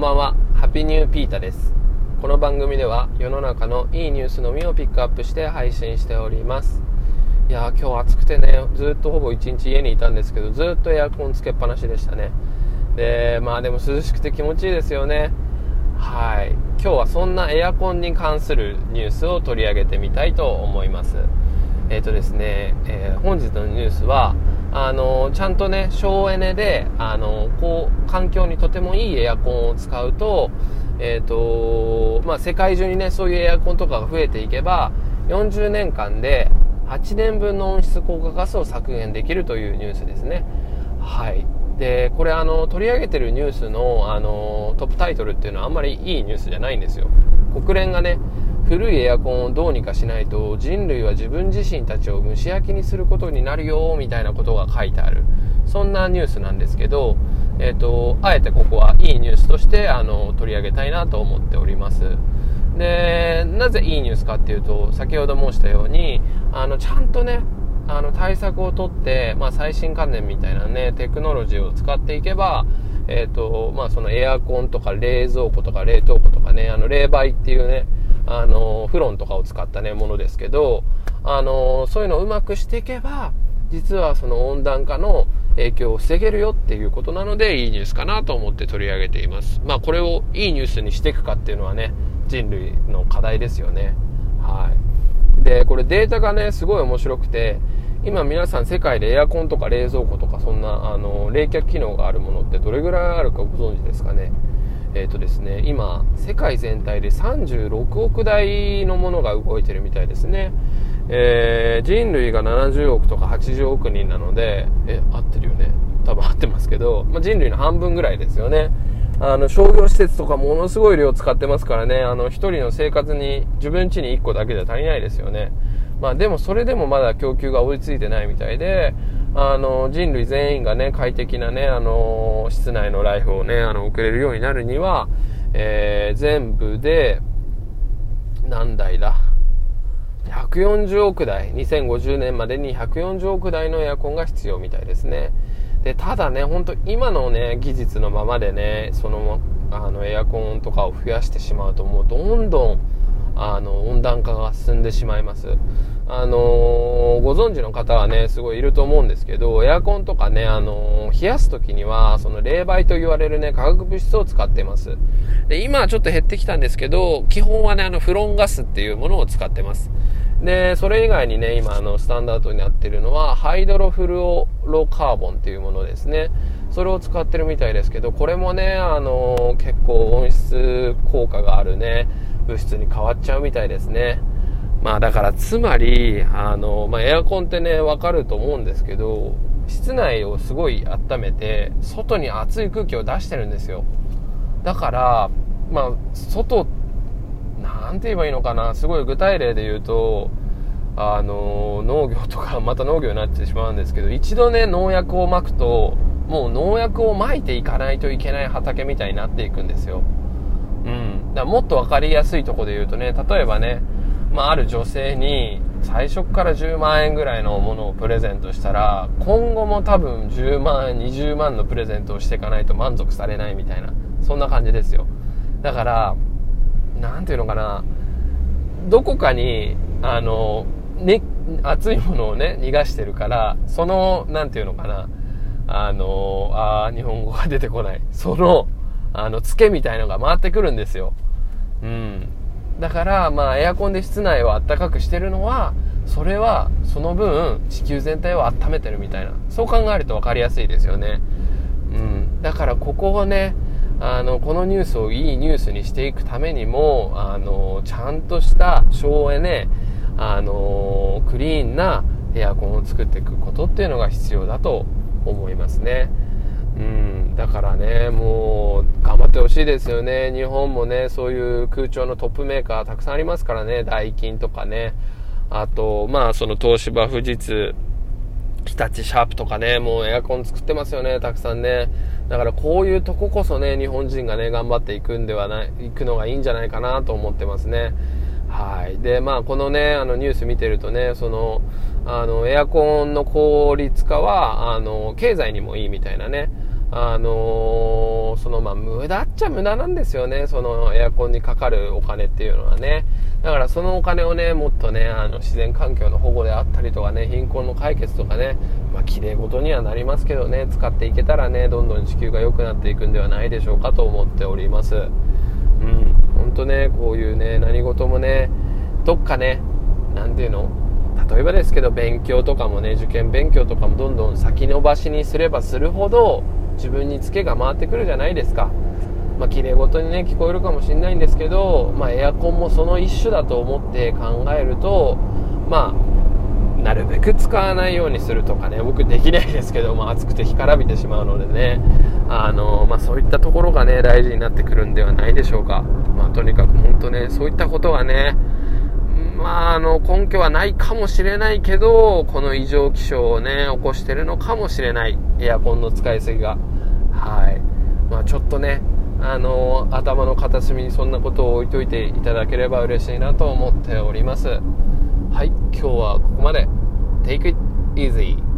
んばんは。ハピニューピータです。この番組では世の中のいいニュースのみをピックアップして配信しております。いやー今日暑くてねずっとほぼ一日家にいたんですけどずっとエアコンつけっぱなしでしたね。でまあでも涼しくて気持ちいいですよね。はい。今日はそんなエアコンに関するニュースを取り上げてみたいと思います。えっ、ー、とですね、えー、本日のニュースはあのちゃんとね省エネであのこう環境にとてもいいエアコンを使うと,、えーとまあ、世界中にねそういうエアコンとかが増えていけば40年間で8年分の温室効果ガスを削減できるというニュースですね。はいでこれあの取り上げてるニュースのあのトップタイトルっていうのはあんまりいいニュースじゃないんですよ。国連がね古いエアコンをどうにかしないと人類は自分自身たちを蒸し焼きにすることになるよみたいなことが書いてある。そんなニュースなんですけど、えーと、あえてここはいいニュースとしてあの取り上げたいなと思っております。でなぜいいニュースかっていうと先ほど申したようにあのちゃんとねあの対策をとって、まあ、最新観念みたいなねテクノロジーを使っていけばえーとまあ、そのエアコンとか冷蔵庫とか冷凍庫とかねあの冷媒っていうねあのフロンとかを使ったねものですけどあのそういうのをうまくしていけば実はその温暖化の影響を防げるよっていうことなのでいいニュースかなと思って取り上げています。まあこれをいいニュースにしていくかっていうのはね人類の課題ですよね。はい。でこれデータがねすごい面白くて今皆さん世界でエアコンとか冷蔵庫とかそんなあの冷却機能があるものってどれぐらいあるかご存知ですかね？えーとですね、今世界全体で36億台のものが動いてるみたいですね、えー、人類が70億とか80億人なのでえ合ってるよね。多分合ってますけど、まあ、人類の半分ぐらいですよね。あの商業施設とかものすごい量使ってますからね。あの1人の生活に自分家に1個だけじゃ足りないですよね。まあでもそれでもまだ供給が追いついてないみたいであの、人類全員がね、快適なね、あの、室内のライフをね、あの、送れるようになるには、えー、全部で、何台だ ?140 億台、2050年までに140億台のエアコンが必要みたいですね。で、ただね、本当今のね、技術のままでね、その、あの、エアコンとかを増やしてしまうと、もうどんどん、あの、温暖化が進んでしまいます。あのー、ご存知の方はね、すごいいると思うんですけど、エアコンとかね、あのー、冷やす時には、その冷媒と言われるね、化学物質を使ってます。で、今はちょっと減ってきたんですけど、基本はね、あの、フロンガスっていうものを使ってます。で、それ以外にね、今、あの、スタンダードになってるのは、ハイドロフルオロカーボンっていうものですね。それを使ってるみたいですけど、これもね、あのー、結構温室効果があるね、物質に変わっちゃうみたいですね。まあだからつまり、あの、まあエアコンってね、わかると思うんですけど、室内をすごい温めて、外に熱い空気を出してるんですよ。だから、まあ、外、なんて言えばいいのかな、すごい具体例で言うと、あの、農業とか、また農業になってしまうんですけど、一度ね、農薬をまくと、もう農薬をまいていかないといけない畑みたいになっていくんですよ。うん。だもっと分かりやすいとこで言うとね、例えばね、まあ、ある女性に最初から10万円ぐらいのものをプレゼントしたら今後も多分10万20万のプレゼントをしていかないと満足されないみたいなそんな感じですよだから何ていうのかなどこかにあの、ね、熱いものをね逃がしてるからその何ていうのかなあのあ日本語が出てこないそのあのツケみたいのが回ってくるんですようんだから、まあ、エアコンで室内を暖かくしてるのは、それは、その分、地球全体を温めてるみたいな。そう考えると分かりやすいですよね。うん。だから、ここをね、あの、このニュースをいいニュースにしていくためにも、あの、ちゃんとした省エネ、あの、クリーンなエアコンを作っていくことっていうのが必要だと思いますね。うん、だからね、もう、頑張ってほしいですよね。日本もね、そういう空調のトップメーカーたくさんありますからね、ダイキンとかね。あと、まあ、その東芝、富士通、日立シャープとかね、もうエアコン作ってますよね、たくさんね。だからこういうとここそね、日本人がね、頑張っていくんではない、行くのがいいんじゃないかなと思ってますね。はい。で、まあ、このね、あのニュース見てるとね、その、あの、エアコンの効率化は、あの、経済にもいいみたいなね、あのー、そのまあ無駄っちゃ無駄なんですよね、そのエアコンにかかるお金っていうのはね。だからそのお金をね、もっとね、あの自然環境の保護であったりとかね、貧困の解決とかね、まあ綺麗事にはなりますけどね、使っていけたらね、どんどん地球が良くなっていくんではないでしょうかと思っております。うん、本当ね、こういうね、何事もね、どっかね、なんていうの？例えばですけど勉強とかもね受験勉強とかもどんどん先延ばしにすればするほど自分にツケが回ってくるじゃないですかまあ綺麗事にね聞こえるかもしれないんですけど、まあ、エアコンもその一種だと思って考えるとまあなるべく使わないようにするとかね僕できないですけど、ま、暑くて干からびてしまうのでねあの、まあ、そういったところがね大事になってくるんではないでしょうか、まあ、とにかく本当ねそういったことがねまあ、あの、根拠はないかもしれないけど、この異常気象をね、起こしてるのかもしれない。エアコンの使いすぎが。はい。まあ、ちょっとね、あの、頭の片隅にそんなことを置いといていただければ嬉しいなと思っております。はい、今日はここまで。Take it easy.